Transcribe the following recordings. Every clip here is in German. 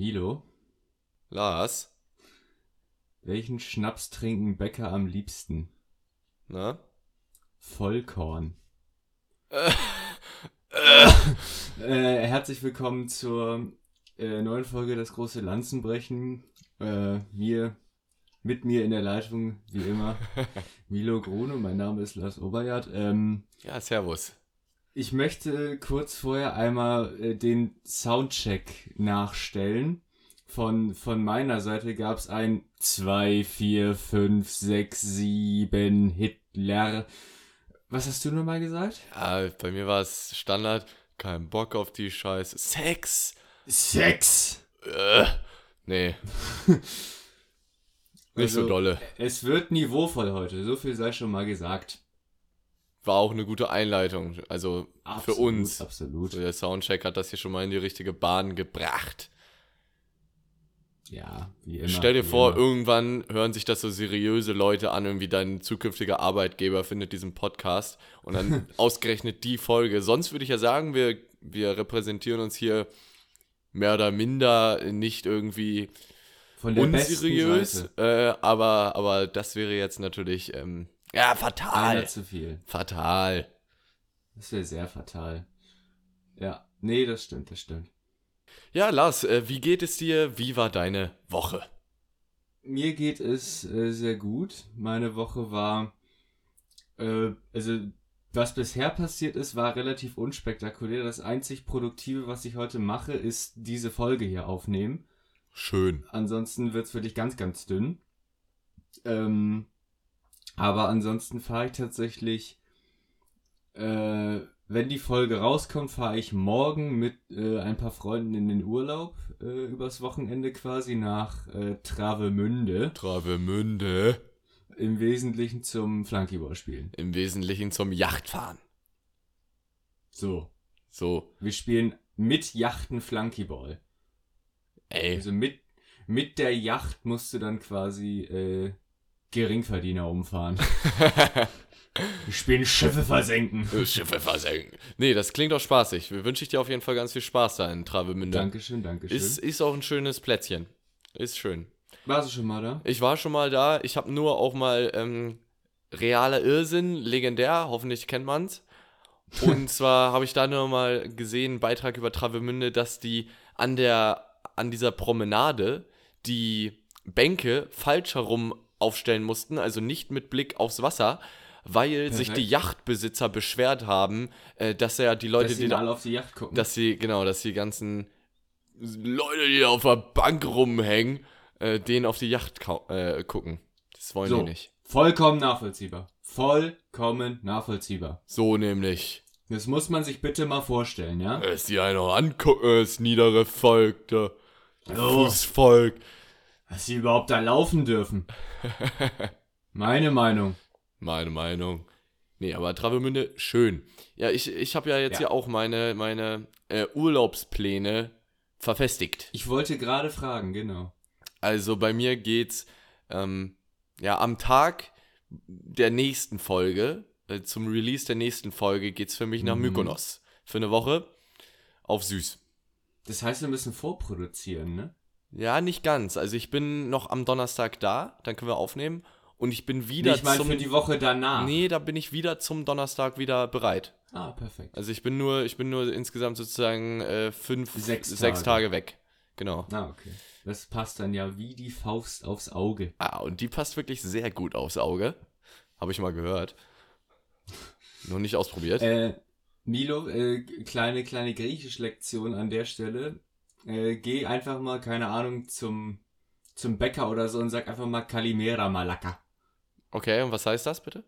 Milo, Lars, welchen Schnaps trinken Bäcker am liebsten? na? Vollkorn. Äh, Äh, herzlich willkommen zur äh, neuen Folge Das große Lanzenbrechen. Äh, mir, mit mir in der Leitung, wie immer, Milo Grune. Mein Name ist Lars Oberjart. Ähm, Ja, servus. Ich möchte kurz vorher einmal äh, den Soundcheck nachstellen. Von, von meiner Seite gab es ein 2, 4, 5, 6, 7 Hitler. Was hast du nochmal gesagt? Ja, bei mir war es Standard. Kein Bock auf die Scheiße. Sex! Sechs! Äh, nee. Nicht so Also, dolle. Es wird niveauvoll heute, so viel sei schon mal gesagt. War auch eine gute Einleitung. Also für uns. Absolut. So, der Soundcheck hat das hier schon mal in die richtige Bahn gebracht. Ja, wie immer. Stell dir vor, immer. irgendwann hören sich das so seriöse Leute an, irgendwie dein zukünftiger Arbeitgeber findet diesen Podcast und dann ausgerechnet die Folge. Sonst würde ich ja sagen, wir, wir repräsentieren uns hier mehr oder minder nicht irgendwie unseriös, äh, aber, aber das wäre jetzt natürlich, ähm, ja, fatal. Einer zu viel. Fatal. Das wäre sehr fatal. Ja, nee, das stimmt, das stimmt. Ja, Lars, äh, wie geht es dir? Wie war deine Woche? Mir geht es äh, sehr gut. Meine Woche war, äh, also was bisher passiert ist, war relativ unspektakulär. Das einzig Produktive, was ich heute mache, ist diese Folge hier aufnehmen. Schön. Ansonsten wird's für dich ganz, ganz dünn. Ähm, aber ansonsten fahre ich tatsächlich, äh, wenn die Folge rauskommt, fahre ich morgen mit äh, ein paar Freunden in den Urlaub, äh, übers Wochenende quasi nach äh, Travemünde. Travemünde. Im Wesentlichen zum Flunkyball spielen. Im Wesentlichen zum Yachtfahren. So. So, Wir spielen mit Yachten Flunkyball. ey. Also mit, mit der Yacht musst du dann quasi äh, Geringverdiener umfahren. Wir spielen Schiffe versenken. Schiffe versenken. Nee, das klingt auch spaßig. Wir wünsche ich dir auf jeden Fall ganz viel Spaß da in Travemünde. Dankeschön, Dankeschön. Ist, ist auch ein schönes Plätzchen. Ist schön. Warst du schon mal da? Ich war schon mal da. Ich habe nur auch mal ähm, realer Irrsinn, legendär, hoffentlich kennt man's. Und zwar habe ich da nur mal gesehen, einen Beitrag über Travemünde, dass die an der an dieser Promenade die Bänke falsch herum aufstellen mussten, also nicht mit Blick aufs Wasser, weil sich die Perfekt. Yachtbesitzer beschwert haben, äh, dass ja die Leute, Dass die die alle auf die Yacht gucken. dass sie, genau, dass die ganzen Leute, die auf der Bank rumhängen, äh, denen auf die Yacht äh, gucken. Das wollen so, die nicht. vollkommen nachvollziehbar. Vollkommen nachvollziehbar. So nämlich. Das muss man sich bitte mal vorstellen, ja? Es die einen auch angucken, das niedere Volk, der Oh. Fußvolk. Dass sie überhaupt da laufen dürfen. Meine Meinung. Meine Meinung. Nee, aber Travemünde, schön. Ja, ich, ich habe ja jetzt Ja. hier auch meine, meine äh, Urlaubspläne verfestigt. Ich wollte gerade fragen, genau. Also bei mir geht's ähm, ja am Tag der nächsten Folge, äh, zum Release der nächsten Folge, geht's für mich nach Mhm. Mykonos. Für eine Woche auf süß. Das heißt, wir müssen vorproduzieren, ne? Ja, nicht ganz. Also ich bin noch am Donnerstag da, dann können wir aufnehmen. Und ich bin wieder Nee, ich meine zum. für die Woche danach. nee, da bin ich wieder zum Donnerstag wieder bereit. Ah, perfekt. Also ich bin nur, ich bin nur insgesamt sozusagen äh, fünf, Sechs sechs Tage. Tage weg. Genau. Ah, okay. Das passt dann ja wie die Faust aufs Auge. Ah, und die passt wirklich sehr gut aufs Auge. Habe ich mal gehört. Noch nicht ausprobiert. Äh, Milo, äh, kleine, kleine Griechisch-Lektion an der Stelle. Äh, geh einfach mal, keine Ahnung, zum, zum Bäcker oder so und sag einfach mal Kalimera Malaka. Okay, und was heißt das bitte?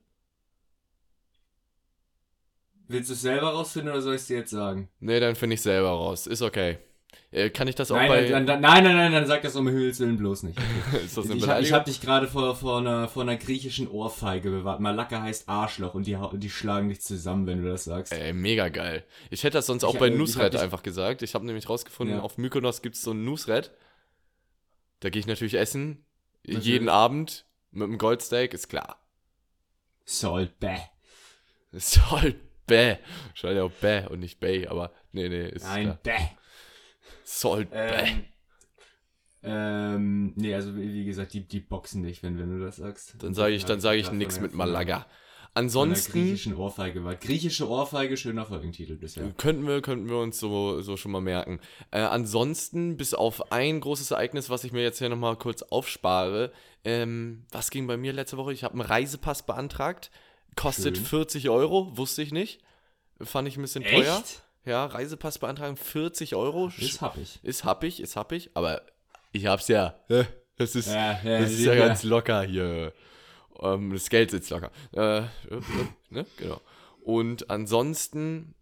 Willst du es selber rausfinden oder soll ich es dir jetzt sagen? Nee, dann finde ich selber raus. Ist okay. Äh, kann ich das auch Nein, bei. dann, dann, nein, nein, nein, dann sag das um Himmels Willen bloß nicht. Ist das eine Ich, hab, ich Beleidigung? hab dich gerade vor, vor, einer, vor einer griechischen Ohrfeige bewahrt. Malaka heißt Arschloch und die, die schlagen dich zusammen, wenn du das sagst. Ey, mega geil. Ich hätte das sonst auch Ich- bei äh, ich Nusret einfach gesagt. Ich habe nämlich rausgefunden, Ja. auf Mykonos gibt es so ein Nusret. Da gehe ich natürlich essen. Natürlich. Jeden Abend mit einem Goldsteak, ist klar. Salt, bäh. Soll bäh. Scheint ja auch bäh und nicht bay, aber nee, nee, ist Nein, klar. bäh. Soll. Ähm, Ähm, nee, also wie gesagt, die, die boxen dich, wenn, wenn du das sagst. Dann sage ich, dann sage ich nix mit Malaga. Ansonsten griechischen Ohrfeige war. Griechische Ohrfeige, schöner Folgentitel bisher. könnten wir, könnten wir uns so, so schon mal merken. Äh, ansonsten, bis auf ein großes Ereignis, was ich mir jetzt hier nochmal kurz aufspare, ähm, was ging bei mir letzte Woche? Ich habe einen Reisepass beantragt. Kostet Schön. 40 Euro, wusste ich nicht. Fand ich ein bisschen teuer. Ja, Reisepass beantragen, 40 Euro. Das hab ich. Ist happig, ist happig, aber ich hab's ja. Das ist, Ja, ja, das ist ja ganz locker hier. Ähm, das Geld sitzt locker. Äh, äh, ne? Genau. Und ansonsten,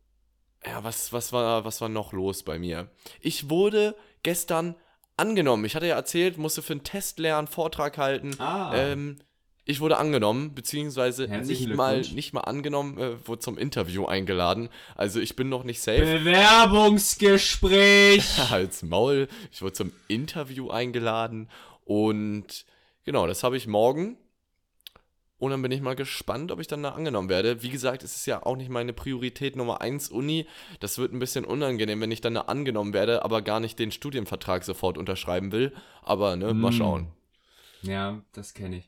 ja, was, was, war, was war noch los bei mir? Ich wurde gestern angenommen. Ich hatte ja erzählt, musste für einen Test lernen, Vortrag halten. Ah. Ähm, ich wurde angenommen, beziehungsweise Herzlichen nicht mal, nicht mal angenommen, äh, wurde zum Interview eingeladen. Also ich bin noch nicht safe. Bewerbungsgespräch! Als Maul. Ich wurde zum Interview eingeladen und genau, das habe ich morgen. Und dann bin ich mal gespannt, ob ich dann da angenommen werde. Wie gesagt, es ist ja auch nicht meine Priorität Nummer 1 Uni. Das wird ein bisschen unangenehm, wenn ich dann da angenommen werde, aber gar nicht den Studienvertrag sofort unterschreiben will. Aber ne, mal Mm. schauen. Ja, das kenne ich.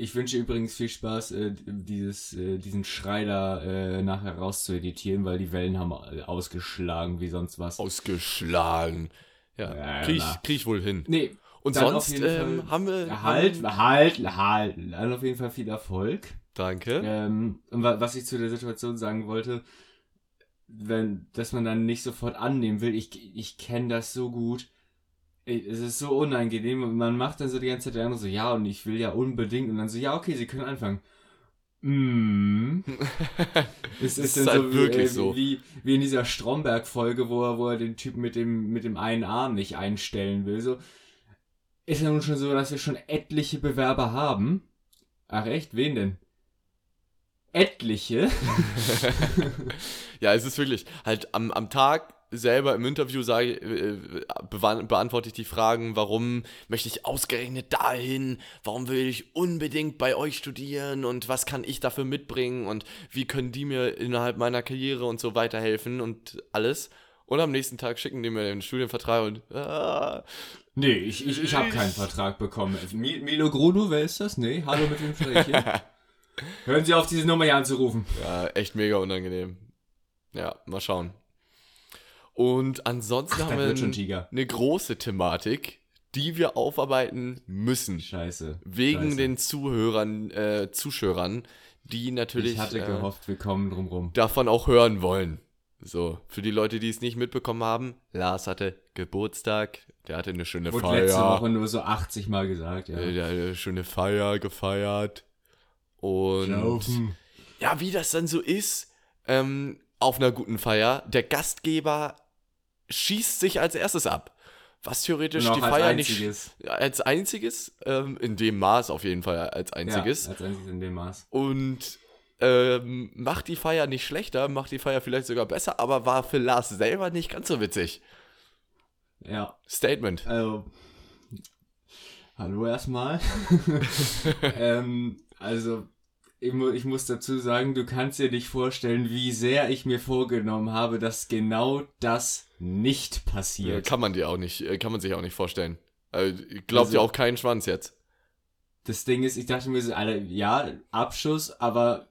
Ich wünsche übrigens viel Spaß, äh, dieses, äh, diesen Schrei da äh, nachher rauszueditieren, weil die Wellen haben ausgeschlagen wie sonst was. Ausgeschlagen. Ja, Ja, krieg, ich, krieg ich wohl hin. Nee, Und sonst ähm, Fall- haben wir. halt, halt, halt, dann auf jeden Fall viel Erfolg. danke. Ähm, und wa- was ich zu der Situation sagen wollte, wenn, dass man dann nicht sofort annehmen will, ich, ich kenne das so gut. Es ist so unangenehm und man macht dann so die ganze Zeit der andere so, ja, und ich will ja unbedingt und dann so, ja, okay, sie können anfangen. Mm. Es ist ist, dann halt so, wirklich äh, so. Wie, wie in dieser Stromberg-Folge, wo er, wo er den Typen mit dem, mit dem einen Arm nicht einstellen will. So, ist ja nun schon so, dass wir schon etliche Bewerber haben. Ach echt? Wen denn? Etliche? Ja, es ist wirklich halt am, am Tag selber im Interview sage, äh, beantworte ich die Fragen, warum möchte ich ausgerechnet dahin, warum will ich unbedingt bei euch studieren und was kann ich dafür mitbringen und wie können die mir innerhalb meiner Karriere und so weiterhelfen und alles. Und am nächsten Tag schicken die mir den Studienvertrag und ah, Nee, ich, ich, ich habe keinen Vertrag bekommen. Mi- Milo Gruno, wer ist das? Nee, hallo mit wem spreche ich? Hören Sie auf, diese Nummer hier anzurufen. ja, echt mega unangenehm. Ja, mal schauen. Und ansonsten Ach, haben wir eine große Thematik, die wir aufarbeiten müssen. Scheiße. Wegen Scheiße. den Zuhörern, äh, Zuschauern, die natürlich Ich hatte äh, gehofft, wir kommen drum rum. davon auch hören wollen. So, für die Leute, die es nicht mitbekommen haben, Lars hatte Geburtstag, der hatte eine schöne Wurde letzte Feier. Woche nur so 80 Mal gesagt, ja. Der hat eine schöne Feier gefeiert. Und Laufen. ja, wie das dann so ist, ähm, auf einer guten Feier, der Gastgeber schießt sich als erstes ab. Was theoretisch die als Feier einziges. nicht als einziges, ähm, in dem Maß auf jeden Fall als einziges. Ja, als einziges in dem Maß. Und ähm, macht die Feier nicht schlechter, macht die Feier vielleicht sogar besser, aber war für Lars selber nicht ganz so witzig. Ja, Statement. also. Hallo erstmal. ähm, also, ich, mu ich muss dazu sagen, du kannst dir nicht vorstellen, wie sehr ich mir vorgenommen habe, dass genau das nicht Ja, passiert. kann man dir auch nicht, äh, kann man sich auch nicht vorstellen. Äh, glaubt Also- dir auch keinen Schwanz jetzt. Das Ding ist, ich dachte mir so, Alter, ja, Abschuss, aber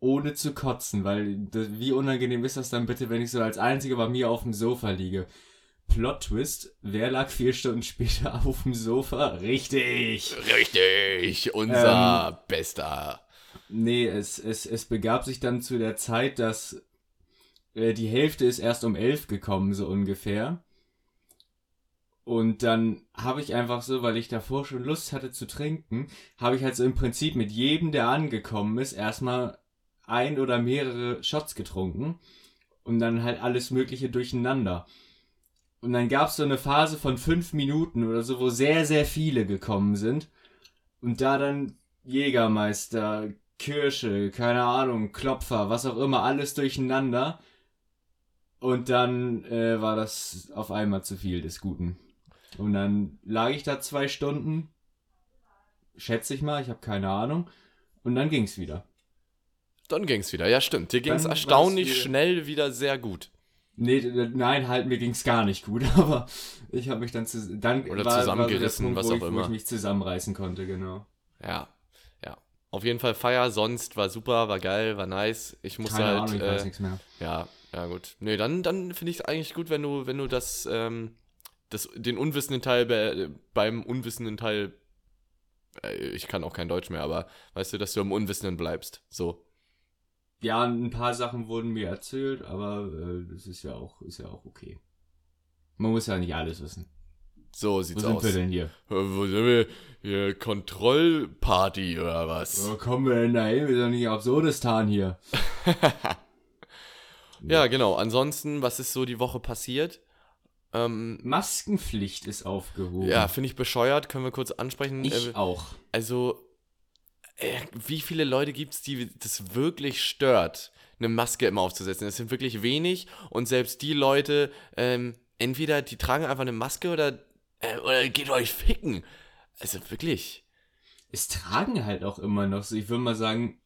ohne zu kotzen, weil das, wie unangenehm ist das dann bitte, wenn ich so als Einziger bei mir auf dem Sofa liege? Plot Twist, wer lag vier Stunden später auf dem Sofa? Richtig! Richtig, unser Ähm, Bester. Nee, es, es, es begab sich dann zu der Zeit, dass äh, die Hälfte ist erst um elf gekommen, so ungefähr. Und dann habe ich einfach so, weil ich davor schon Lust hatte zu trinken, habe ich halt so im Prinzip mit jedem, der angekommen ist, erstmal ein oder mehrere Shots getrunken. Und dann halt alles Mögliche durcheinander. Und dann gab es so eine Phase von fünf Minuten oder so, wo sehr, sehr viele gekommen sind. Und da dann Jägermeister, Kirsche, keine Ahnung, Klopfer, was auch immer, alles durcheinander. Und dann äh, war das auf einmal zu viel des Guten. Und dann lag ich da zwei Stunden, schätze ich mal, ich habe keine Ahnung. Und dann ging's wieder. Dann ging's wieder. Ja, stimmt. Dir ging's Dann erstaunlich wieder- schnell wieder sehr gut. Nee, nein, halt, mir ging's gar nicht gut, aber ich habe mich dann zu, dann Oder war, zusammengerissen, war so der was Punkt, auch wo ich, Wo immer. ich mich zusammenreißen konnte, genau. Ja. Auf jeden Fall Feier, sonst war super, war geil, war nice. Ich musste Keine halt. Ahnung, ich weiß äh, nichts mehr. ja, ja, gut. Nee, dann, dann finde ich es eigentlich gut, wenn du, wenn du das, ähm, das, den unwissenden Teil be, beim unwissenden Teil. Äh, ich kann auch kein Deutsch mehr, aber weißt du, dass du im Unwissenden bleibst. So. Ja, ein paar Sachen wurden mir erzählt, aber äh, das ist ja auch, ist ja auch okay. Man muss ja nicht alles wissen. So Wo sieht's sind aus. wir denn hier? Wo sind wir? Hier, Kontrollparty oder was? Wo kommen wir denn da hin? Wir sind doch nicht Absurdistan hier. Ja, genau. Ansonsten, was ist so die Woche passiert? Ähm, Maskenpflicht ist aufgehoben. ja, finde ich bescheuert. Können wir kurz ansprechen. ich Äh, auch. Also, äh, wie viele Leute gibt es, die das wirklich stört, eine Maske immer aufzusetzen? Das sind wirklich wenig und selbst die Leute, ähm, entweder die tragen einfach eine Maske oder, äh, oder geht euch ficken. Also wirklich. Es tragen halt auch immer noch so, ich würde mal sagen,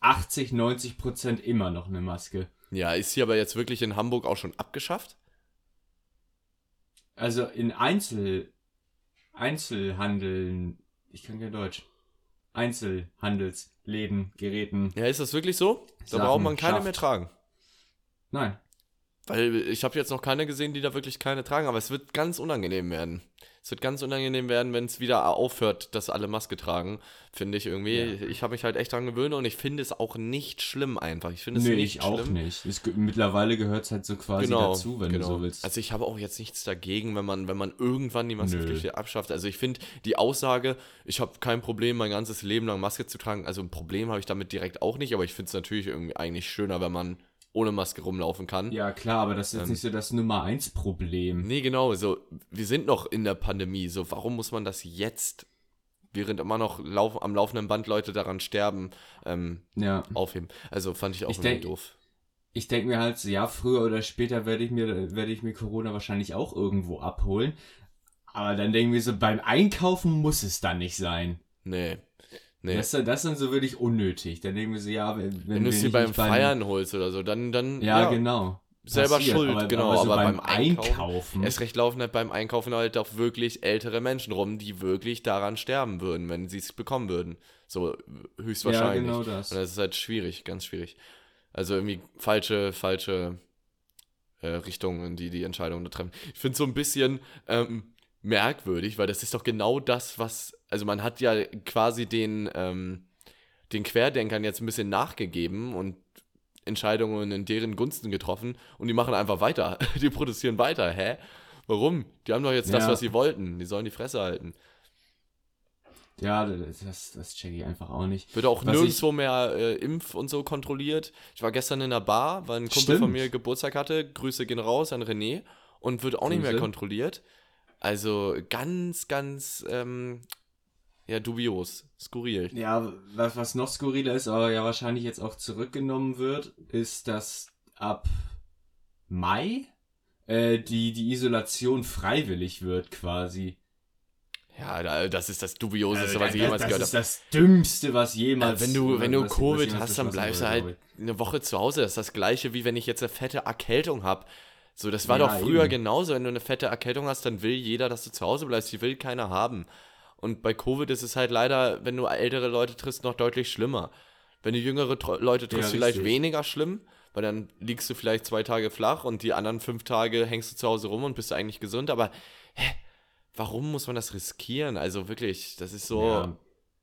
80, 90 Prozent immer noch eine Maske. Ja, ist hier aber jetzt wirklich in Hamburg auch schon abgeschafft? Also in Einzel, Einzelhandeln, ich kann kein Deutsch. Einzelhandelsläden, Geräten. Ja, ist das wirklich so? Da Sachen braucht man keine schafft. mehr tragen. Nein. Weil ich habe jetzt noch keine gesehen, die da wirklich keine tragen, aber es wird ganz unangenehm werden. Es wird ganz unangenehm werden, wenn es wieder aufhört, dass alle Maske tragen, finde ich irgendwie. Ja. Ich habe mich halt echt dran gewöhnt und ich finde es auch nicht schlimm einfach. Ich finde es Nee, nicht ich auch schlimm. nicht. Es, mittlerweile gehört es halt so quasi Genau, dazu, wenn genau. du so willst. Also ich habe auch jetzt nichts dagegen, wenn man, wenn man irgendwann die Maskenpflicht hier abschafft. Also ich finde die Aussage, ich habe kein Problem, mein ganzes Leben lang Maske zu tragen, also ein Problem habe ich damit direkt auch nicht, aber ich finde es natürlich irgendwie eigentlich schöner, wenn man ohne Maske rumlaufen kann. ja, klar, aber das ist jetzt Ähm. nicht so das Nummer eins Problem. Nee, genau, so, wir sind noch in der Pandemie, so, warum muss man das jetzt, während immer noch lauf, am laufenden Band Leute daran sterben, ähm, Ja. aufheben? Also fand ich auch Ich denk- doof. Ich denke mir halt, so, ja, früher oder später werde ich mir, werde ich mir Corona wahrscheinlich auch irgendwo abholen. Aber dann denken wir so, beim Einkaufen muss es dann nicht sein. Nee, nee. Das, ist dann- das dann so wirklich unnötig. Dann denken wir so, ja, wenn, wenn Wenn du es dir beim Feiern holst oder so, dann, dann, Ja, genau. selber Passiert. schuld, aber, genau, Aber, so aber beim, beim Einkaufen- Einkaufen. Erst recht laufen halt beim Einkaufen halt auch wirklich ältere Menschen rum, die wirklich daran sterben würden, wenn sie es bekommen würden. So höchstwahrscheinlich. Ja, genau das. Und das ist halt schwierig, ganz schwierig. Also irgendwie falsche, falsche äh, Richtungen, die die Entscheidungen da treffen. Ich finde es so ein bisschen ähm, merkwürdig, weil das ist doch genau das, was, also man hat ja quasi den, ähm, den Querdenkern jetzt ein bisschen nachgegeben und Entscheidungen in deren Gunsten getroffen und die machen einfach weiter. Die produzieren weiter. Hä? Warum? Die haben doch jetzt das, Ja. was sie wollten. Die sollen die Fresse halten. Ja, das, das check ich einfach auch nicht. Wird auch Was nirgendwo mehr äh, Impf und so kontrolliert. Ich war gestern in einer Bar, weil ein Kumpel von Stimmt. mir Geburtstag hatte. Grüße gehen raus an René. Und wird auch nicht mehr Grüße. kontrolliert. Also ganz, ganz, ähm, ja, dubios. Skurril. Ja, was, was noch skurriler ist, aber ja wahrscheinlich jetzt auch zurückgenommen wird, ist, dass ab Mai äh, die, die Isolation freiwillig wird quasi. Ja, da- das ist das Dubioseste, Also, was ich jemals das, gehört das habe. ist das Dümmste, was jemals. wenn du, wenn du was- was Covid hast, dann bleibst du halt eine Woche zu Hause. Das ist das gleiche, wie wenn ich jetzt eine fette Erkältung habe. So, das war Ja, doch früher eben. genauso. Wenn du eine fette Erkältung hast, dann will jeder, dass du zu Hause bleibst. Die will keiner haben. Und bei Covid ist es halt leider, wenn du ältere Leute triffst, noch deutlich schlimmer. Wenn du jüngere Tro Leute triffst, Ja, vielleicht weniger schlimm, weil dann liegst du vielleicht zwei Tage flach und die anderen fünf Tage hängst du zu Hause rum und bist eigentlich gesund. Aber hä, warum muss man das riskieren? Also wirklich, das ist so. Ja.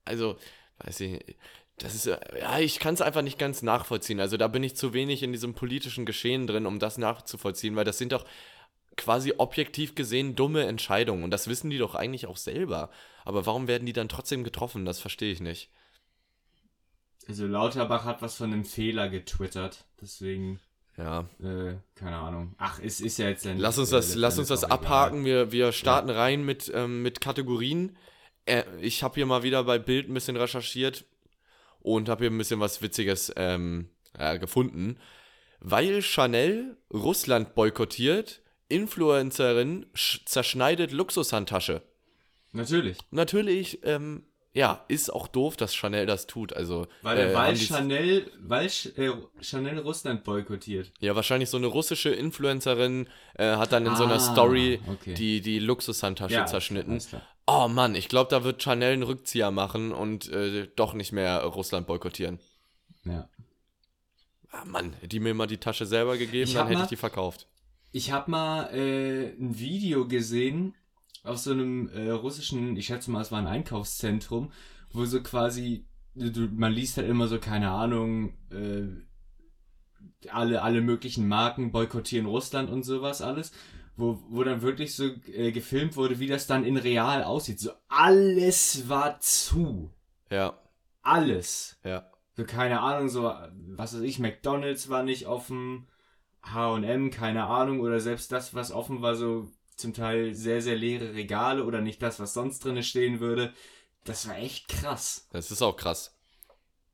Also, weiß ich, nicht. Das ist, äh, ja, ich kann es einfach nicht ganz nachvollziehen. Also da bin ich zu wenig in diesem politischen Geschehen drin, um das nachzuvollziehen, weil das sind doch quasi objektiv gesehen dumme Entscheidungen und das wissen die doch eigentlich auch selber. Aber warum werden die dann trotzdem getroffen? Das verstehe ich nicht. Also Lauterbach hat was von einem Fehler getwittert, deswegen, Ja. äh, keine Ahnung. Ach, es ist ja jetzt ein. Lass uns äh, das, lass uns das abhaken. Wir, wir starten rein mit, ähm, mit Kategorien. Äh, ich habe hier mal wieder bei Bild ein bisschen recherchiert und habe hier ein bisschen was Witziges ähm, äh, gefunden. Weil Chanel Russland boykottiert, Influencerin sch- zerschneidet Luxushandtasche. Natürlich. Natürlich ähm, ja, ist auch doof, dass Chanel das tut. Also, Weil, äh, weil Chanel, weil äh, Chanel Russland boykottiert. Ja, wahrscheinlich so eine russische Influencerin äh, hat dann in so einer Ah, Story okay. die, die Luxushandtasche zerschnitten. Oh Mann, ich glaube, da wird Chanel einen Rückzieher machen und äh, doch nicht mehr Russland boykottieren. Ja. Ah, Mann, hätte die mir mal die Tasche selber gegeben, dann hätte mal- ich die verkauft. Ich habe mal äh, ein Video gesehen aus so einem äh, russischen, ich schätze mal, es war ein Einkaufszentrum, wo so quasi, man liest halt immer so, keine Ahnung, äh, alle, alle möglichen Marken boykottieren Russland und sowas alles, wo, wo dann wirklich so äh, gefilmt wurde, wie das dann in real aussieht. So alles war zu. Ja, Alles. ja. So, keine Ahnung, so, was weiß ich, McDonalds war nicht offen, HM, keine Ahnung, oder selbst das, was offen war, so zum Teil sehr, sehr leere Regale oder nicht das, was sonst drinne stehen würde. Das war echt krass. Das ist auch krass.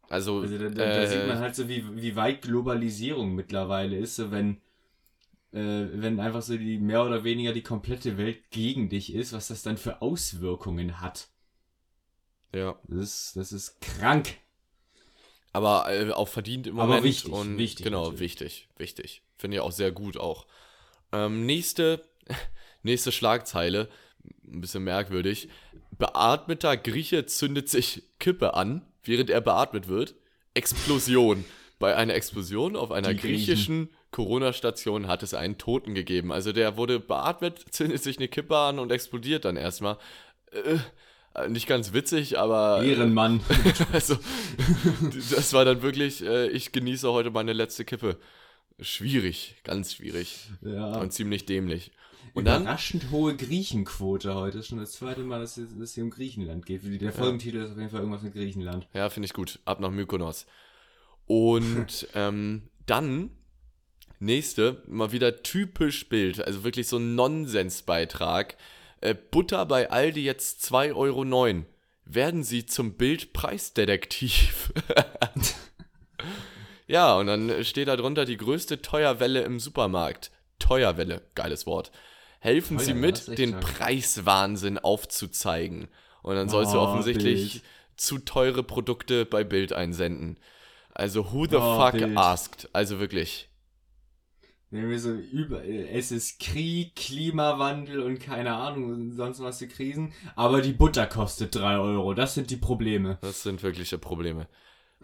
Also, Also da, da, da äh, sieht man halt so, wie, wie weit Globalisierung mittlerweile ist, so wenn, äh, wenn einfach so die mehr oder weniger die komplette Welt gegen dich ist, was das dann für Auswirkungen hat. ja. Das ist, das ist krank. Aber äh, auch verdient im Aber Moment. wichtig, und wichtig Genau, natürlich. wichtig, wichtig. Finde ich auch sehr gut auch. Ähm, nächste, nächste Schlagzeile, ein bisschen merkwürdig. Beatmeter Grieche zündet sich Kippe an, während er beatmet wird. Explosion. Bei einer Explosion auf einer Die griechischen Corona-Station hat es einen Toten gegeben. Also der wurde beatmet, zündet sich eine Kippe an und explodiert dann erstmal. Äh, nicht ganz witzig, aber. Ehrenmann. Also, das war dann wirklich, äh, ich genieße heute meine letzte Kippe. Schwierig, ganz schwierig ja. und ziemlich dämlich. Und dann, Überraschend hohe Griechenquote heute. Das ist schon das zweite Mal, dass es, dass es hier um Griechenland geht. Der Folgentitel ist auf jeden Fall irgendwas mit Griechenland. ja, finde ich gut, ab nach Mykonos. Und ähm, dann, nächste, mal wieder typisch Bild, also wirklich so ein Nonsensbeitrag. Äh, Butter bei Aldi jetzt 2,09 Euro. Werden Sie zum Bildpreisdetektiv? ja, und dann steht da drunter die größte Teuerwelle im Supermarkt. Teuerwelle, geiles Wort. Helfen Sie das ist mit, den stark. Preiswahnsinn aufzuzeigen. Und dann sollst du Oh, offensichtlich Bild. zu teure Produkte bei Bild einsenden. Also, who the Oh, fuck Bild. asked? Also wirklich. Wenn wir so über, äh, es ist Krieg, Klimawandel und keine Ahnung, sonst was für Krisen. Aber die Butter kostet 3 Euro. Das sind die Probleme. Das sind wirkliche Probleme.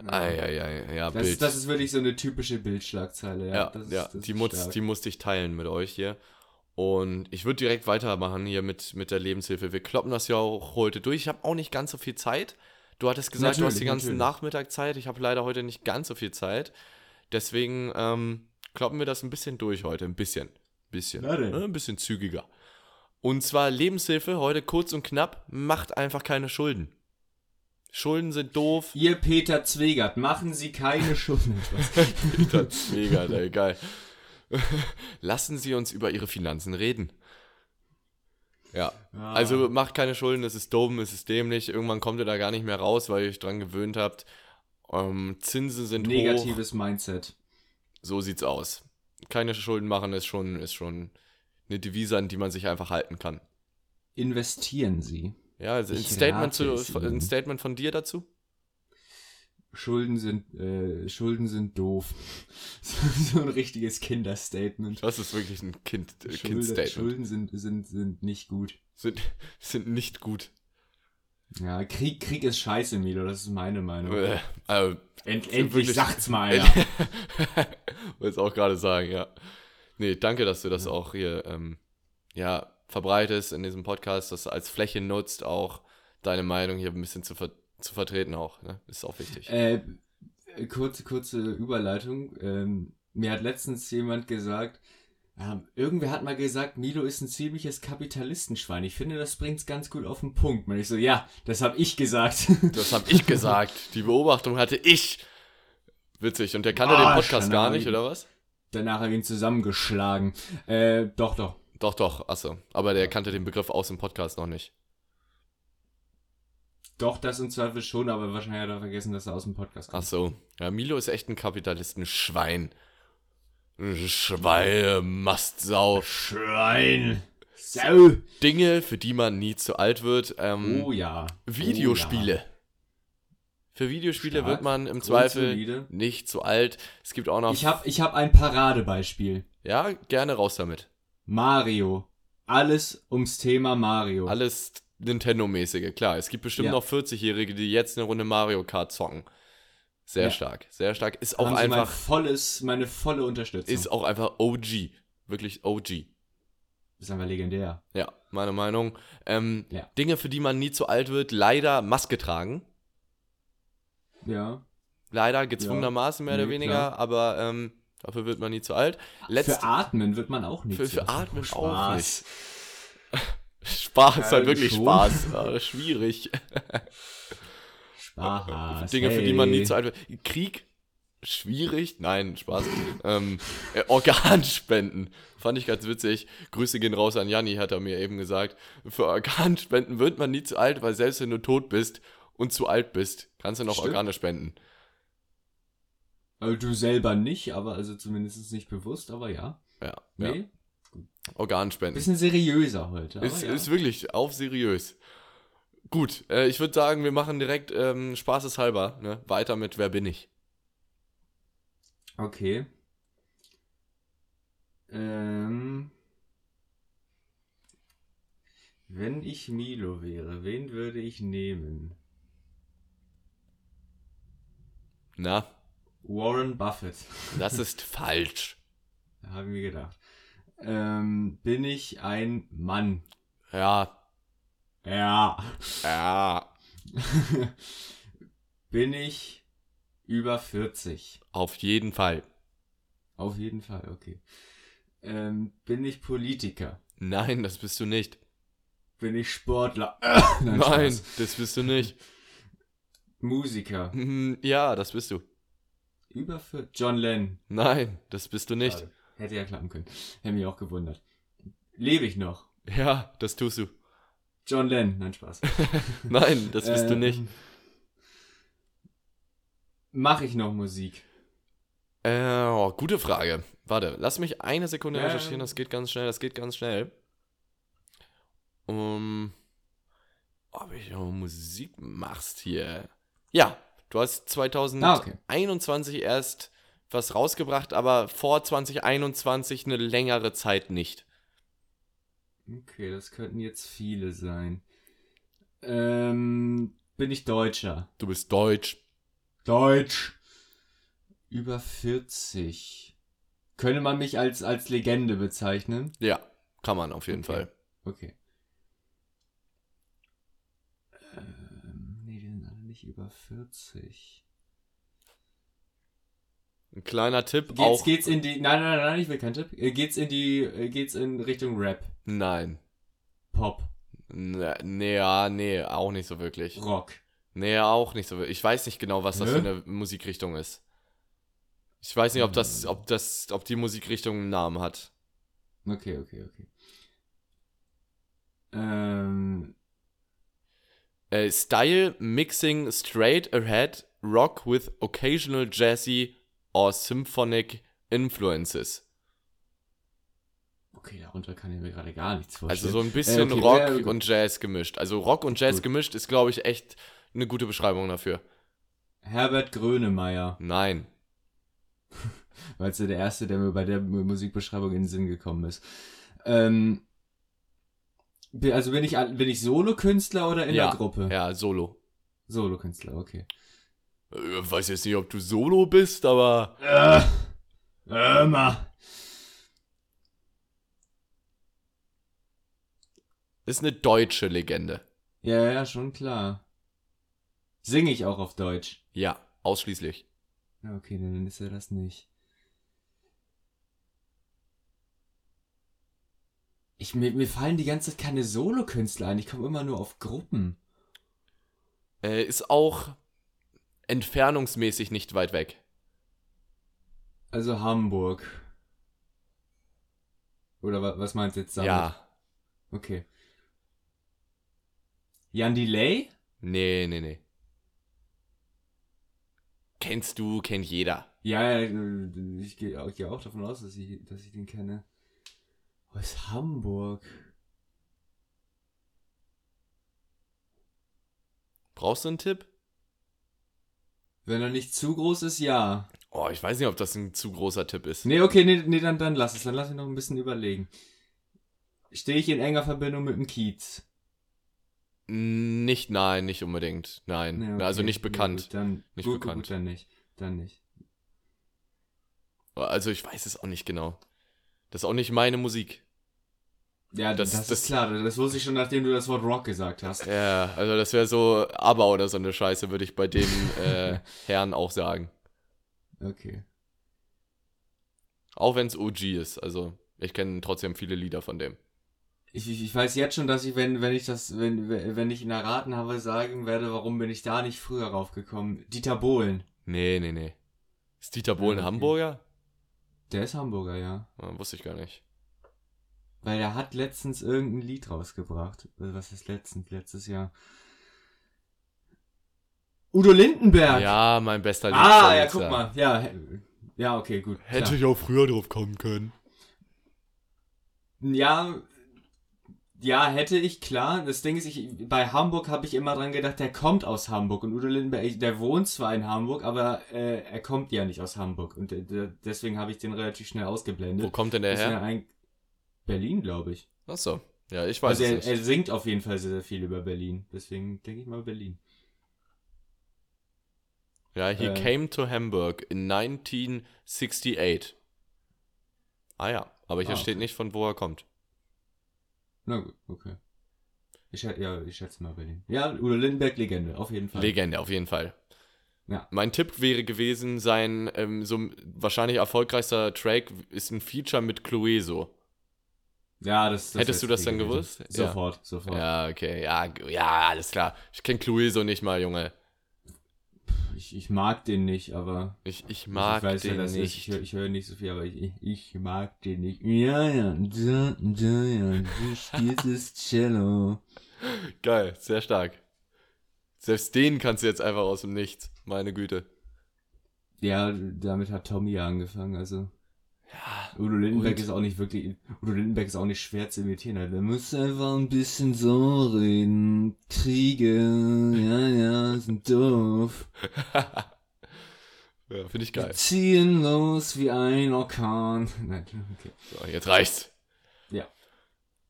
Eieiei, ja, Das, Bild. das ist wirklich so eine typische Bildschlagzeile. Ja, ja, das ist, ja das die, muss, die musste ich teilen mit euch hier. Und ich würde direkt weitermachen hier mit, mit der Lebenshilfe. Wir kloppen das ja auch heute durch. Ich habe auch nicht ganz so viel Zeit. Du hattest gesagt, du hast die Natürlich, ganze natürlich. Nachmittag Zeit. Ich habe leider heute nicht ganz so viel Zeit. Deswegen ähm, kloppen wir das ein bisschen durch heute. Ein bisschen. Bisschen. Ne, Ein bisschen zügiger. Und zwar Lebenshilfe, heute kurz und knapp, macht einfach keine Schulden. Schulden sind doof. Ihr Peter Zwegert, machen Sie keine Schulden. Peter Zwegert, ey, geil. Lassen Sie uns über Ihre Finanzen reden. Ja, Ja. also macht keine Schulden, es ist dumm, es ist dämlich. Irgendwann kommt ihr da gar nicht mehr raus, weil ihr euch dran gewöhnt habt. Ähm, Zinsen sind hoch. Negatives Mindset. So sieht's aus. Keine Schulden machen ist schon, ist schon eine Devise, an die man sich einfach halten kann. Investieren Sie. Ja, also ein Statement, zu, ein. Statement von dir dazu? Schulden sind, äh, Schulden sind doof. so ein richtiges Kinderstatement. Das ist wirklich ein Kind, äh, Schulden, Kind-Statement. Schulden sind, sind, sind nicht gut. Sind, sind nicht gut. Ja, Krieg, Krieg ist scheiße, Milo, das ist meine Meinung. Äh, also, End, endlich wirklich- sagt's mal einer. Wollte es auch gerade sagen, ja. Nee, danke, dass du das auch hier, ähm, ja, verbreitest in diesem Podcast, dass du als Fläche nutzt, auch deine Meinung hier ein bisschen zu, ver zu vertreten auch, ne? Ist auch wichtig. Äh, kurze, kurze Überleitung. Ähm, mir hat letztens jemand gesagt, ähm, irgendwer hat mal gesagt, Milo ist ein ziemliches Kapitalistenschwein. Ich finde, das bringt's ganz gut auf den Punkt. Und ich so, ja, das habe ich gesagt. Das habe ich gesagt. Die Beobachtung hatte ich. Witzig. Und der kannte Ah, den Podcast gar nicht, oder was? Danach habe ich ihn zusammengeschlagen. Äh, doch, doch. Doch, doch, achso. Aber der kannte den Begriff aus dem Podcast noch nicht. Doch, das im Zweifel schon, aber wahrscheinlich hat er vergessen, dass er aus dem Podcast kommt. Ach so. Ja, Milo ist echt ein Kapitalistenschwein. Schwein, Mastsau. Schwein! So. Dinge, für die man nie zu alt wird. Ähm, Oh ja. Videospiele. Für Videospiele Stark. wird man im Zweifel nicht zu alt. Es gibt auch noch. Ich habe ich hab ein Paradebeispiel. ja, gerne raus damit. Mario. Alles ums Thema Mario. Alles Nintendo-mäßige, klar. Es gibt bestimmt Ja. noch 40-Jährige, die jetzt eine Runde Mario Kart zocken. Sehr Ja. stark, sehr stark. Ist auch Sie mein einfach, volles, meine volle Unterstützung. ist auch einfach OG. Wirklich OG. ist einfach legendär. Ja, meine Meinung. Ähm, Ja. Dinge, für die man nie zu alt wird, leider Maske tragen. Ja. Leider gezwungenermaßen mehr oder Nee, weniger, klar. aber ähm, dafür wird man nie zu alt. Letzt, Für Atmen wird man auch nicht. Für- so. für Atmen auch Spaß. Spaß, Ja, halt wirklich schon. Spaß. Ja, schwierig. Spaß. Dinge, für die man nie hey. zu alt wird. Krieg, schwierig. Nein, Spaß. ähm, äh, Organspenden. Fand ich ganz witzig. Grüße gehen raus an Janni, hat er mir eben gesagt. Für Organspenden wird man nie zu alt, weil selbst wenn du tot bist und zu alt bist, kannst du noch Stimmt. Organe spenden. Also du selber nicht, aber also zumindest nicht bewusst, aber ja. Ja, ja. Nee. Organspenden. Bisschen seriöser heute. Ist, ja. ist wirklich auf seriös. Gut, äh, ich würde sagen, wir machen direkt ähm, spaßeshalber ne? weiter mit Wer bin ich? Okay. Ähm, wenn ich Milo wäre, wen würde ich nehmen? Na, Warren Buffett. das ist falsch. Haben wir gedacht. Ähm, bin ich ein Mann? Ja, Ja. ja, bin ich über 40? auf jeden Fall. Auf jeden Fall, okay. Ähm, bin ich Politiker? Nein, das bist du nicht. Bin ich Sportler? Nein, Spaß. das bist du nicht. Musiker? Hm, Ja, das bist du. Über 40? John Lennon? Nein, das bist du nicht. Schade. Hätte ja klappen können. Hätte mich auch gewundert. Lebe ich noch? Ja, das tust du. John Lennon? Nein, Spaß. Nein, das bist du Ähm, nicht. Mache ich noch Musik? Äh, oh, gute Frage. Warte, lass mich eine Sekunde Ähm. recherchieren. Das geht ganz schnell, das geht ganz schnell. Um, ob ich noch Musik machst hier. Ja, du hast 2021 Ah, okay. erst was rausgebracht, aber vor 2021 eine längere Zeit nicht. Okay, das könnten jetzt viele sein. Ähm, bin ich Deutscher? Du bist deutsch. Deutsch. Über 40. Könnte man mich als, als Legende bezeichnen? Ja, kann man auf jeden Okay. Fall. Okay. Ähm, nee, die sind alle nicht über 40. Ein kleiner Tipp Geht's, auch. geht's in die. Nein, nein, nein, ich will keinen Tipp. Äh, Geht's in die. äh, Geht's in Richtung Rap? Nein. Pop? Ne- Nee, ja, nee, auch nicht so wirklich. Rock? Nee, auch nicht so. wirklich. Ich weiß nicht genau, was das Nö? für eine Musikrichtung ist. Ich weiß nicht, ob Hm. das, ob das, ob die Musikrichtung einen Namen hat. Okay, okay, okay. Ähm. Äh, Style mixing straight ahead rock with occasional jazzy or symphonic influences. Okay, darunter kann ich mir gerade gar nichts Also vorstellen. so ein bisschen Äh, okay, Rock ja, gut. und Jazz gemischt. Also Rock und Jazz Gut. gemischt ist, glaube ich, echt eine gute Beschreibung dafür. Herbert Grönemeyer. Nein. Weil es ja der erste, der mir bei der Mu- Musikbeschreibung in den Sinn gekommen ist. Ähm. Also bin ich, bin ich Solokünstler oder in ja, der Gruppe? Ja, Solo. Solokünstler, okay. Äh, weiß jetzt nicht, ob du Solo bist, aber Äh, immer. ist eine deutsche Legende. Ja, ja, schon klar. Singe ich auch auf Deutsch? Ja, ausschließlich. Okay, dann ist er das nicht. Ich, mir, mir fallen die ganze Zeit keine Solokünstler ein. Ich komme immer nur auf Gruppen. Äh, ist auch entfernungsmäßig nicht weit weg. Also Hamburg. Oder was meinst du jetzt damit? Ja. Okay. Jan Delay? Nee, nee, nee. Kennst du, kennt jeder. Ja, äh, ich gehe auch, geh auch davon aus, dass ich, dass ich den kenne. Oh, aus Hamburg. Brauchst du einen Tipp? Wenn er nicht zu groß ist, ja. Oh, ich weiß nicht, ob das ein zu großer Tipp ist. Nee, okay, nee, nee dann, dann lass es. Dann lass ich noch ein bisschen überlegen. Stehe ich in enger Verbindung mit dem Kiez? Nicht, nein, nicht unbedingt. Nein. Nee, okay. Also nicht bekannt. gut, dann, Nicht gut, bekannt. Gut, dann nicht. Dann nicht. Also ich weiß es auch nicht genau. Das ist auch nicht meine Musik. Ja, Das- das, das, ist klar. Das wusste ich schon, nachdem du das Wort Rock gesagt hast. Ja, also das wäre so aber oder so eine Scheiße, würde ich bei dem äh, Herrn auch sagen. Okay. Auch wenn es OG ist. Also ich kenne trotzdem viele Lieder von dem. Ich, ich, ich weiß jetzt schon, dass ich, wenn, wenn ich das, wenn, wenn ich ihn erraten habe, sagen werde, warum bin ich da nicht früher raufgekommen. Dieter Bohlen. Nee, nee, nee. Ist Dieter Bohlen Ja, okay. Hamburger? Der ist Hamburger, ja. Ah, wusste ich gar nicht. Weil der hat letztens irgendein Lied rausgebracht. Also Was ist letztens? Letztes Jahr. Udo Lindenberg. Ja, mein bester ah, ja, guck mal. Ja, ja, okay, gut. Hätte klar. ich auch früher drauf kommen können. Ja, ja, hätte ich, klar. Das Ding ist, ich, bei Hamburg habe ich immer dran gedacht, der kommt aus Hamburg. Und Udo Lindenberg, der wohnt zwar in Hamburg, aber äh, er kommt ja nicht aus Hamburg. Und äh, deswegen habe ich den relativ schnell ausgeblendet. Wo kommt denn der her? Berlin, glaube ich. Achso. Ja, ich weiß Also er, es er nicht. singt auf jeden Fall sehr, sehr viel über Berlin. Deswegen denke ich mal Berlin. Ja, he äh, came to Hamburg in 1968. Ah ja, aber hier Ah, steht okay. nicht, von wo er kommt. Na gut, okay. Ich, ja, ich schätze mal Berlin. Ja, Udo Lindenberg, Legende, auf jeden Fall. Legende, auf jeden Fall. Ja. Mein Tipp wäre gewesen, sein ähm, so wahrscheinlich erfolgreichster Track ist ein Feature mit Clueso. Ja, das, das Hättest du das dann gewusst? Ja. Sofort, sofort. Ja, okay, ja, ja, alles klar. Ich kenne Clueso nicht mal, Junge. Ich, ich mag den nicht, aber Ich, ich mag ich weiß, den das nicht. Ich höre ich hör nicht so viel, aber ich, ich, mag den nicht. Ja, ja, da, da, ja, du spielst das Cello. Geil, sehr stark. Selbst den kannst du jetzt einfach aus dem Nichts. Meine Güte. Ja, damit hat Tommy ja angefangen, also. Udo Lindenberg ist auch nicht wirklich, Udo Lindenberg ist auch nicht schwer zu imitieren. Also, Der muss einfach ein bisschen so reden. Kriege, ja, ja, sind doof. Ja, finde ich Wir geil. ziehen los wie ein Orkan. Nein, okay. So, jetzt reicht's. Ja.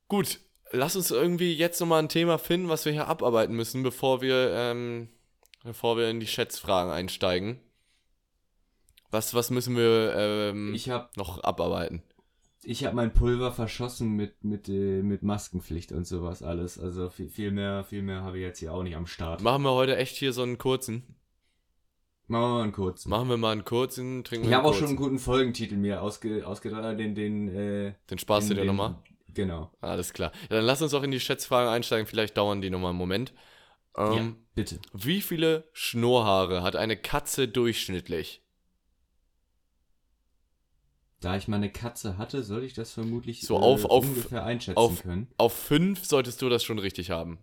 Gut, lass uns irgendwie jetzt nochmal ein Thema finden, was wir hier abarbeiten müssen, bevor wir, ähm, bevor wir in die Schätzfragen einsteigen. Was, was müssen wir ähm, Ich habe noch abarbeiten? ich hab mein Pulver verschossen mit, mit, äh, mit Maskenpflicht und sowas alles. Also viel, viel mehr, viel mehr habe ich jetzt hier auch nicht am Start. Machen wir heute echt hier so einen kurzen? Machen wir mal einen kurzen. Machen wir mal einen kurzen, trinken wir Ich habe auch schon einen guten Folgentitel mir ausge, ausgedacht, den, den, äh, Den sparst du den- dir den- nochmal? Genau. Alles klar. Ja, dann lass uns auch in die Schätzfragen einsteigen, vielleicht dauern die nochmal einen Moment. Ähm, ja, bitte. Wie viele Schnurrhaare hat eine Katze durchschnittlich? Da ich mal eine Katze hatte, soll ich das vermutlich So auf- auf- ungefähr einschätzen auf- können. Auf fünf solltest du das schon richtig haben.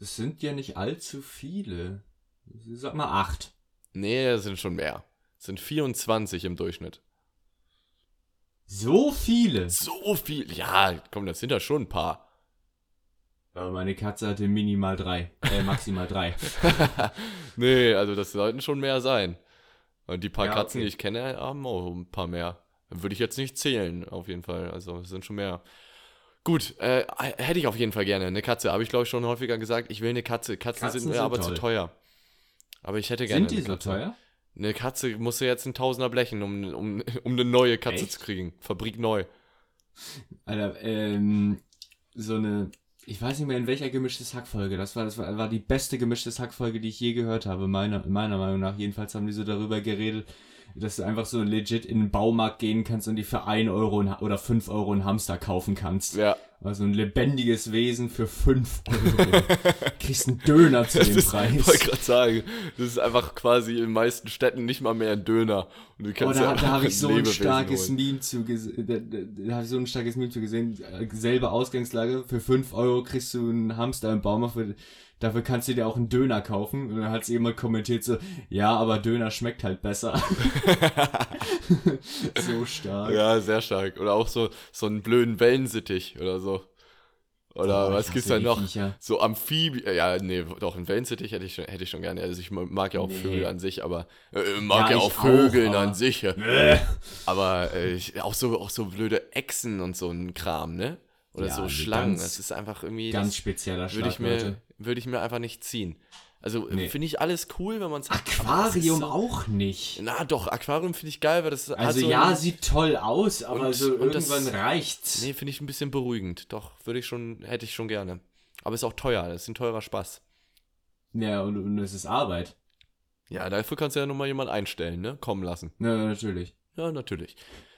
Das sind ja nicht allzu viele. Sag mal acht. Nee, das sind schon mehr. Das sind 24 im Durchschnitt. So viele? So viel. Ja, komm, das sind ja schon ein paar. Aber meine Katze hatte minimal drei. Äh, maximal drei. nee, also das sollten schon mehr sein. Und die paar Ja, Katzen, okay. die ich kenne, haben auch ein paar mehr. Würde ich jetzt nicht zählen, auf jeden Fall. Also es sind schon mehr. Gut, äh, hätte ich auf jeden Fall gerne eine Katze. Habe ich, glaube ich, schon häufiger gesagt. Ich will eine Katze. Katzen, Katzen sind mir aber toll. zu teuer. Aber ich hätte gerne Sind die eine so Katze. teuer? Eine Katze musst du jetzt ein Tausender blechen, um, um, um eine neue Katze Echt? zu kriegen. Fabrik neu. Alter, ähm, so eine, ich weiß nicht mehr in welcher gemischtes Hackfolge, das war, das war, war die beste gemischtes Hackfolge, die ich je gehört habe, meiner, meiner Meinung nach. Jedenfalls haben die so darüber geredet, dass du einfach so legit in den Baumarkt gehen kannst und die für 1 Euro oder 5 Euro einen Hamster kaufen kannst. Ja, Also ein lebendiges Wesen für 5 Euro. Kriegst einen Döner zu dem ist, Preis. wollte gerade sagen, das ist einfach quasi in den meisten Städten nicht mal mehr ein Döner. Und du Oh, kannst da, ja da habe ich so ein starkes holen. Meme zu gesehen. Da, da, da habe ich so ein starkes Meme zu gesehen. Selbe Ausgangslage. Für 5 Euro kriegst du einen Hamster im Baumarkt. Für, dafür kannst du dir auch einen Döner kaufen. Und dann hat jemand kommentiert so, ja, aber Döner schmeckt halt besser. so stark. Ja, sehr stark. Oder auch so, so einen blöden Wellensittich oder so. Oder ich was gibt's da noch? Viecher. So Amphibien, ja, nee, doch, ein Wellensittich hätte ich, schon- hätte ich schon gerne. Also ich mag ja auch Nee. Vögel an sich, aber äh, mag ja, Ja, auch Vögeln auch, an sich. ja. Aber äh, ich, auch, so, auch so blöde Echsen und so ein Kram, ne? Oder Ja, so nee, Schlangen. das ist einfach irgendwie. Ganz das spezieller würde ich, Schlag, mir, würde ich mir einfach nicht ziehen. Also äh, Nee. finde ich alles cool, wenn man es Aquarium auch nicht. Na doch, Aquarium finde ich geil, weil das Also so ja, sieht toll aus, aber Und- so und das- irgendwann reicht's. Nee, finde ich ein bisschen beruhigend. Doch, würde ich schon, hätte ich schon gerne. Aber ist auch teuer, das ist ein teurer Spaß. Ja, und, und es ist Arbeit. Ja, dafür kannst du ja nochmal jemand einstellen, ne? Kommen lassen. Ja, natürlich. Ja, natürlich.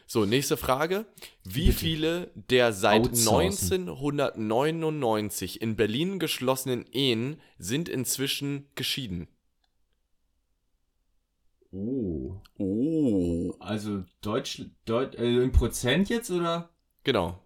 So, nächste Frage. Wie Bitte. viele der seit Outsourcen. 1999 in Berlin geschlossenen Ehen sind inzwischen geschieden? Oh. Oh. Also Deutsch, Deut, äh, in Prozent jetzt oder? Genau.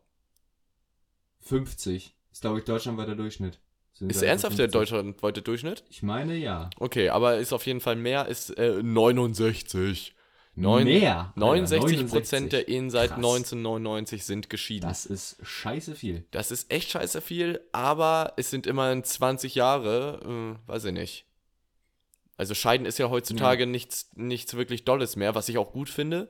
50. Ist, glaube ich, deutschlandweiter Durchschnitt. Sind Ist ernsthaft der 50. deutschlandweite Durchschnitt? Ich meine ja. Okay, aber ist auf jeden Fall mehr, ist äh, 69. Neun- Mehr. 69 Alter, Prozent der Ehen seit Krass. 1999 sind geschieden. Das ist scheiße viel. Das ist echt scheiße viel, aber es sind immerhin 20 Jahre, äh, weiß ich nicht. Also Scheiden ist ja heutzutage nichts, nichts wirklich Dolles mehr, was ich auch gut finde.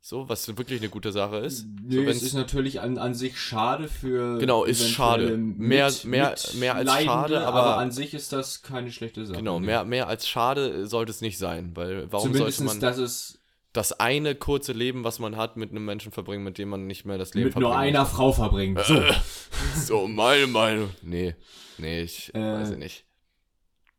So, was wirklich eine gute Sache ist. Nee, so, es ist natürlich an, an sich schade für. Genau, ist schade. Mehr- mehr- mehr als Mitleidende, schade, aber- an sich ist das keine schlechte Sache. genau, mehr, mehr als schade sollte es nicht sein, weil warum Zumindest, sollte man dass es das eine kurze Leben, was man hat, mit einem Menschen verbringen, mit dem man nicht mehr das Leben mit nur verbringen einer Frau verbringt. So. möchte? So, meine Meinung. Nee, nee, ich Äh, weiß ich nicht.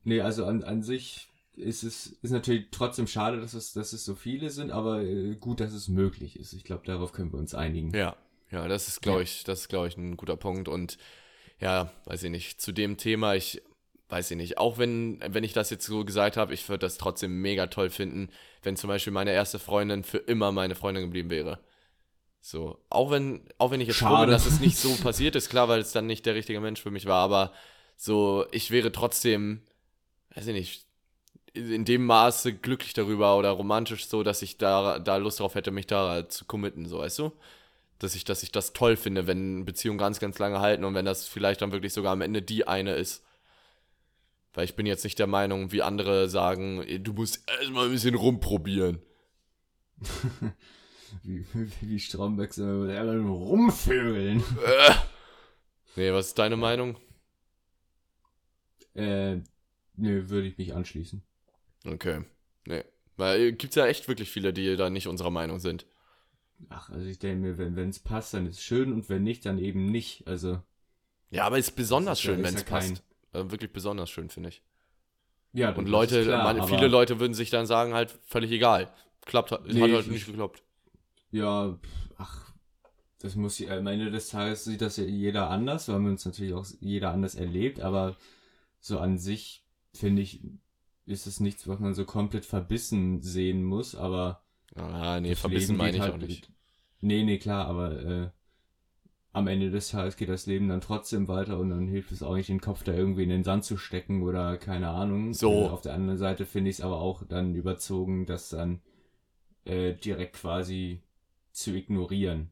Nee, also an, an sich ist es ist natürlich trotzdem schade, dass es, dass es so viele sind, aber äh, gut, dass es möglich ist. Ich glaube, darauf können wir uns einigen. Ja, ja, das ist, glaube ich, das ist, glaube ich, ein guter Punkt. Und ja, weiß ich nicht, zu dem Thema, ich weiß ich nicht, auch wenn, wenn ich das jetzt so gesagt habe, ich würde das trotzdem mega toll finden, wenn zum Beispiel meine erste Freundin für immer meine Freundin geblieben wäre. So, auch wenn, auch wenn ich jetzt froh bin, dass es nicht so passiert ist, klar, weil es dann nicht der richtige Mensch für mich war, aber so, ich wäre trotzdem, weiß ich nicht, in dem Maße glücklich darüber oder romantisch so, dass ich da, da Lust drauf hätte, mich da zu committen, so, weißt du? Dass ich, dass ich das toll finde, wenn Beziehungen ganz, ganz lange halten und wenn das vielleicht dann wirklich sogar am Ende die eine ist. Weil ich bin jetzt nicht der Meinung, wie andere sagen, du musst erstmal ein bisschen rumprobieren. Wie, wie Stromberg rumvögeln. Äh. Nee, was ist deine Meinung? Äh, nö, würde ich mich anschließen. Okay. Nee. Weil gibt's ja echt wirklich viele, die da nicht unserer Meinung sind. Ach, also ich denke mir, wenn es passt, dann ist es schön und wenn nicht, dann eben nicht. Also, Ja, aber ist besonders ist schön, wenn es passt. Also wirklich besonders schön, finde ich. ja. Und Leute, klar, man, viele Leute würden sich dann sagen, halt völlig egal. Klappt, hat Nee, hat halt ich- nicht geklappt. Ja, ach, das muss ja, am Ende des Tages sieht das ja jeder anders, weil man es natürlich auch jeder anders erlebt, aber so an sich, finde ich, ist es nichts, was man so komplett verbissen sehen muss, aber Ah, nee, verbissen meine ich halt auch nicht. Nee, nee, klar, aber äh, am Ende des Tages geht das Leben dann trotzdem weiter und dann hilft es auch nicht, den Kopf da irgendwie in den Sand zu stecken oder keine Ahnung. So. Äh, auf der anderen Seite finde ich es aber auch dann überzogen, das dann äh, direkt quasi zu ignorieren.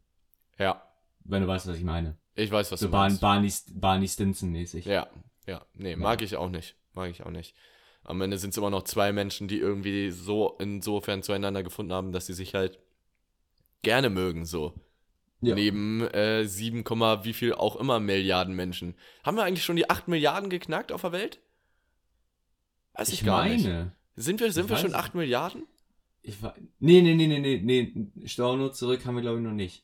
Ja, Wenn du weißt, was ich meine. ich weiß, was so du Barney, meinst. Barney, Barney Stinson-mäßig. Ja, ja. Nee, mag ich auch nicht. Mag ich auch nicht. Am Ende sind es immer noch zwei Menschen, die irgendwie so insofern zueinander gefunden haben, dass sie sich halt gerne mögen, so. Ja. Neben äh, 7, Komma wie viel auch immer Milliarden Menschen. Haben wir eigentlich schon die 8 Milliarden geknackt auf der Welt? Weiß ich, ich gar nicht. meine. Sind wir, sind Ich wir schon es 8 Milliarden? Ich war, nee, nee, nee, nee, nee, nee. Storno zurück haben wir, glaube ich, noch nicht.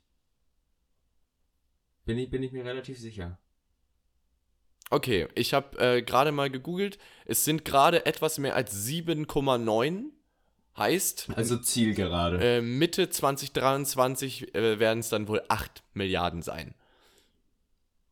Bin ich, bin ich mir relativ sicher. Okay, ich habe äh, gerade mal gegoogelt. Es sind gerade etwas mehr als 7,9. Heißt, Also Zielgerade. äh, Mitte 2023 äh, werden es dann wohl 8 Milliarden sein.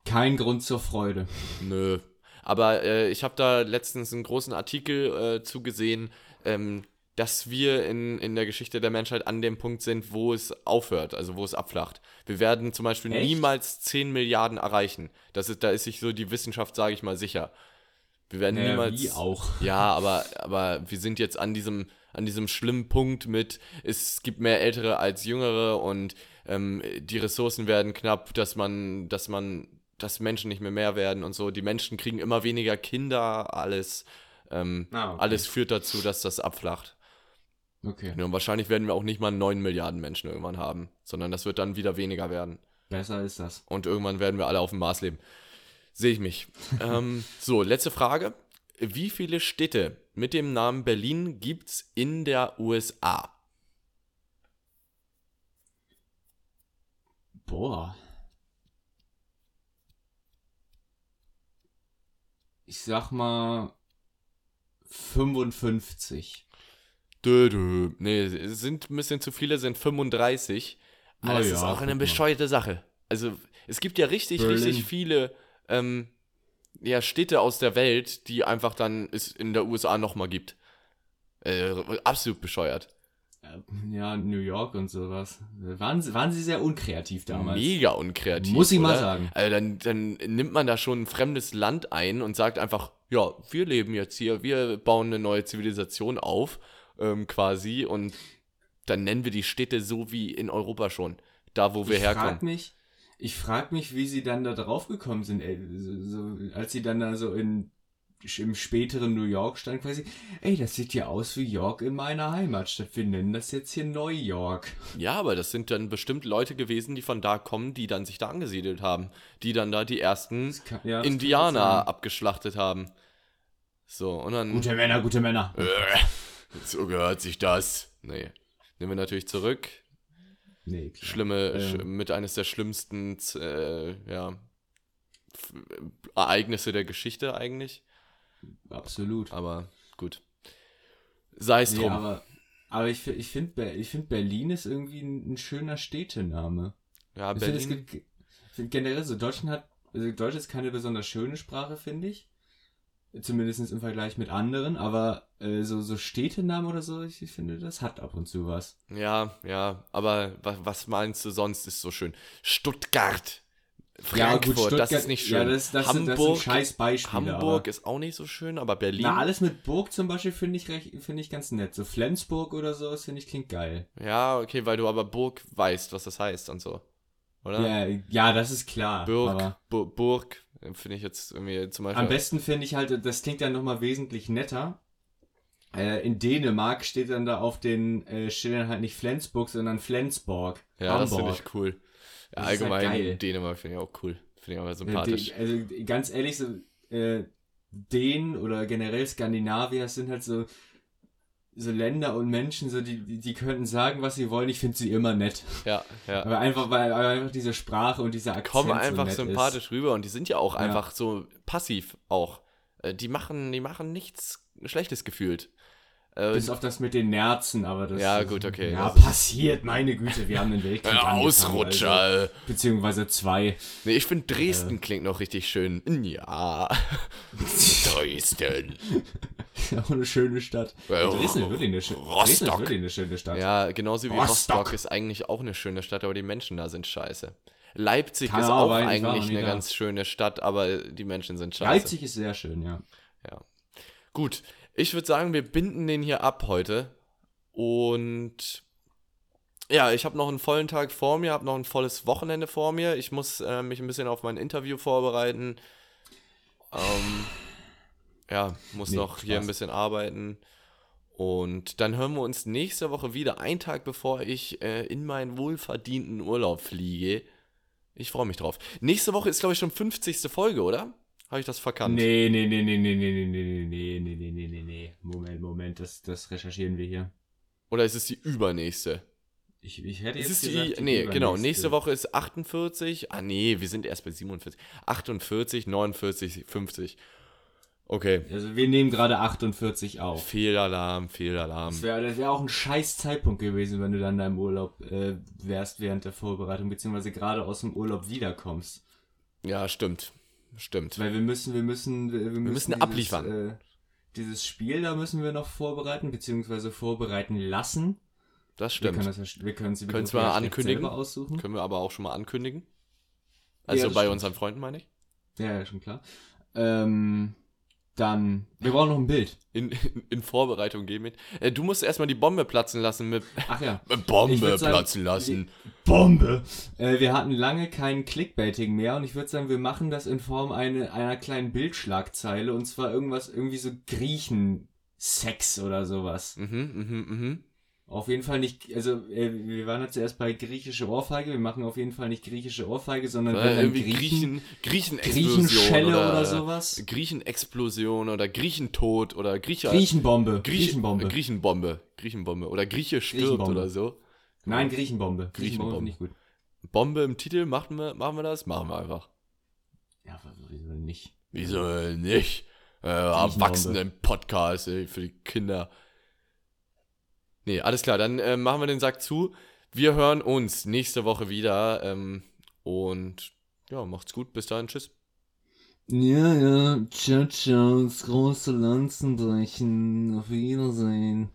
Kein Grund zur Freude. Nö. Aber äh, ich habe da letztens einen großen Artikel äh, zugesehen, ähm, dass wir in, in der Geschichte der Menschheit an dem Punkt sind, wo es aufhört, also wo es abflacht. Wir werden zum Beispiel Echt? niemals 10 Milliarden erreichen. Das ist, da ist sich so die Wissenschaft, sage ich mal, sicher. Wir werden Naja, niemals. wie auch. Ja, aber, aber wir sind jetzt an diesem, an diesem schlimmen Punkt mit, es gibt mehr Ältere als Jüngere und ähm, die Ressourcen werden knapp, dass man, dass man dass Menschen nicht mehr mehr werden und so. Die Menschen kriegen immer weniger Kinder, alles, ähm, Ah, okay. alles führt dazu, dass das abflacht. Okay. Ja, und wahrscheinlich werden wir auch nicht mal 9 Milliarden Menschen irgendwann haben, sondern das wird dann wieder weniger werden. Besser ist das. Und irgendwann werden wir alle auf dem Mars leben. Sehe ich mich. ähm, so, letzte Frage. Wie viele Städte mit dem Namen Berlin gibt's in der USA? Boah. Ich sag mal 55. Dö, dö. Nee, es sind ein bisschen zu viele, sind 35. Aber Na das ja, ist auch eine bescheuerte Sache. Also, es gibt ja richtig, Berlin. richtig viele ähm, ja, Städte aus der Welt, die einfach dann es in der USA nochmal gibt. Äh, absolut bescheuert. Ja, New York und sowas. Waren, sie- waren sie sehr unkreativ damals. Mega unkreativ. Muss ich mal oder? sagen. Also dann, dann nimmt man da schon ein fremdes Land ein und sagt einfach, ja, wir leben jetzt hier, wir bauen eine neue Zivilisation auf, ähm, quasi, und dann nennen wir die Städte so wie in Europa schon, da wo wir ich herkommen. frag mich, ich frag mich, wie sie dann da drauf gekommen sind, ey, so, so, als sie dann da so in, im späteren New York standen, quasi, ey, das sieht ja aus wie York in meiner Heimatstadt. Wir nennen das jetzt hier New York. Ja, aber das sind dann bestimmt Leute gewesen, die von da kommen, die dann sich da angesiedelt haben, die dann da die ersten kann- ja, Indianer abgeschlachtet haben. So, und dann. Gute Männer, gute Männer. Äh, so gehört sich das. Nee. Nehmen wir natürlich zurück. Nee, klar. schlimme, Ähm. sch mit eines der schlimmsten äh, ja, Ereignisse der Geschichte eigentlich. Absolut. Aber gut. Sei es Nee, drum. aber, aber ich, ich finde ich find Berlin ist irgendwie ein, ein schöner Städtename. ja, Ich es Berlin. gibt ich find generell so, Deutschland hat, also Deutsch ist keine besonders schöne Sprache, finde ich. Zumindest im Vergleich mit anderen, aber äh, so, so Städtenamen oder so, ich, ich finde, das hat ab und zu was. Ja, ja, aber wa was meinst du sonst ist so schön? Stuttgart. Ja, gut, Frankfurt, das Stuttgart- ist nicht schön. ja, das- das sind- das sind Hamburg, scheiß Beispiele, Hamburg aber- ist auch nicht so schön, aber Berlin. Na, alles mit Burg zum Beispiel finde ich, recht- finde ich ganz nett. So Flensburg oder so, das finde ich klingt geil. Ja, okay, weil du aber Burg weißt, was das heißt und so. Oder? Ja, ja, das ist klar. Burg, Bu Burg, äh, finde ich jetzt irgendwie zum Beispiel. am besten finde ich halt, das klingt dann nochmal wesentlich netter. Äh, in Dänemark steht dann da auf den äh, Schildern halt nicht Flensburg, sondern Flensborg. Ja, das finde Hamburg. ich cool. Ja, halt allgemein geil. Dänemark finde ich auch cool. Finde ich aber Äh, sympathisch. Also ganz ehrlich, so äh, Dänen oder generell Skandinavier sind halt so so Länder und Menschen, so die, die, die könnten sagen, was sie wollen. Ich finde sie immer nett. Ja, ja. Aber einfach, weil einfach diese Sprache und dieser Akzent Kommen so einfach nett sympathisch rüber und die sind ja auch Ja. einfach so passiv auch. Äh, Die machen, die machen nichts Schlechtes gefühlt. Äh. Bis auf das mit den Nerzen, aber das Ja, gut, okay, Ja, passiert, meine Güte, wir haben den Weltkrieg äh, Ausrutscher. Also, äh. beziehungsweise zwei. Nee, ich finde Dresden klingt noch richtig schön. Ja. Dresden. Auch eine schöne Stadt. Äh, Dresden ist wirklich eine, Rostock. Dresden ist wirklich eine schöne Stadt. Ja, genauso wie Rostock. Rostock ist eigentlich auch eine schöne Stadt, aber die Menschen da sind scheiße. Leipzig Kann ist auch eigentlich eigentlich eine ganz schöne Stadt, aber die Menschen sind scheiße. Leipzig ist sehr schön, ja. Ja. Gut, ich würde sagen, wir binden den hier ab heute. Und ja, ich habe noch einen vollen Tag vor mir, habe noch ein volles Wochenende vor mir. Ich muss äh, mich ein bisschen auf mein Interview vorbereiten. Ähm, ja, muss Nee, noch hier Spaß. ein bisschen arbeiten. Und dann hören wir uns nächste Woche wieder, einen Tag bevor ich äh, in meinen wohlverdienten Urlaub fliege. Ich freue mich drauf. Nächste Woche ist, glaube ich, schon 50. Folge, oder? Habe ich das verkannt? Nee, nee, nee, nee, nee, nee, nee, nee, nee, nee, nee, nee, nee, nee. Moment, Moment, das, das recherchieren wir hier. Oder ist es die übernächste? Ich, ich hätte jetzt ist gesagt, die, nee, genau, nächste Woche ist 48. Ah, nee, wir sind erst bei 47. 48, 49, 50. Okay. Also wir nehmen gerade 48 auf. Fehlalarm, Fehlalarm. Das wäre wär auch ein scheiß Zeitpunkt gewesen, wenn du dann da im Urlaub äh, wärst während der Vorbereitung, beziehungsweise gerade aus dem Urlaub wiederkommst. Ja, stimmt. Stimmt. Weil wir müssen, wir müssen, wir, wir müssen, müssen dieses, abliefern. Äh, dieses Spiel da müssen wir noch vorbereiten, beziehungsweise vorbereiten lassen. Das Wir können stimmt. das ja, wir können sie Können's mal ankündigen? aussuchen. Können wir aber auch schon mal Also das bei stimmt. unseren Freunden, meine ich. Ja, ja, schon klar. Ähm, Dann, wir brauchen noch ein Bild. In, in, in Vorbereitung gehen mit. Äh, du musst erstmal die Bombe platzen lassen mit. Ach ja. Bombe sagen, platzen lassen. Bombe! Äh, wir hatten lange kein Clickbaiting mehr und ich würde sagen, wir machen das in Form eine, einer kleinen Bildschlagzeile und zwar irgendwas, irgendwie so Griechen-Sex oder sowas. Mhm, mhm, mhm. Auf jeden Fall nicht, also äh, wir waren ja zuerst bei griechische Ohrfeige, wir machen auf jeden Fall nicht griechische Ohrfeige, sondern Äh, irgendwie Griechen, Griechenexplosion Griechenschelle oder, oder sowas. Griechenexplosion oder Griechentod oder Grieche. Griechenbombe. Grieche- Griechenbombe. Griechenbombe. Griechenbombe. Oder Grieche stirbt Griechenbombe. oder so. Nein, Griechenbombe. Griechenbombe. finde ich gut. Bombe im Titel, machen wir, machen wir das? Machen wir einfach. Ja, wieso nicht? Wieso nicht? Äh, Erwachsenen-Podcast für die Kinder. Nee, alles klar, dann äh, machen wir den Sack zu. Wir hören uns nächste Woche wieder. Ähm, und ja, macht's gut. Bis dahin. Tschüss. Ja, ja, ciao, ciao, das große Lanzenbrechen. Auf Wiedersehen.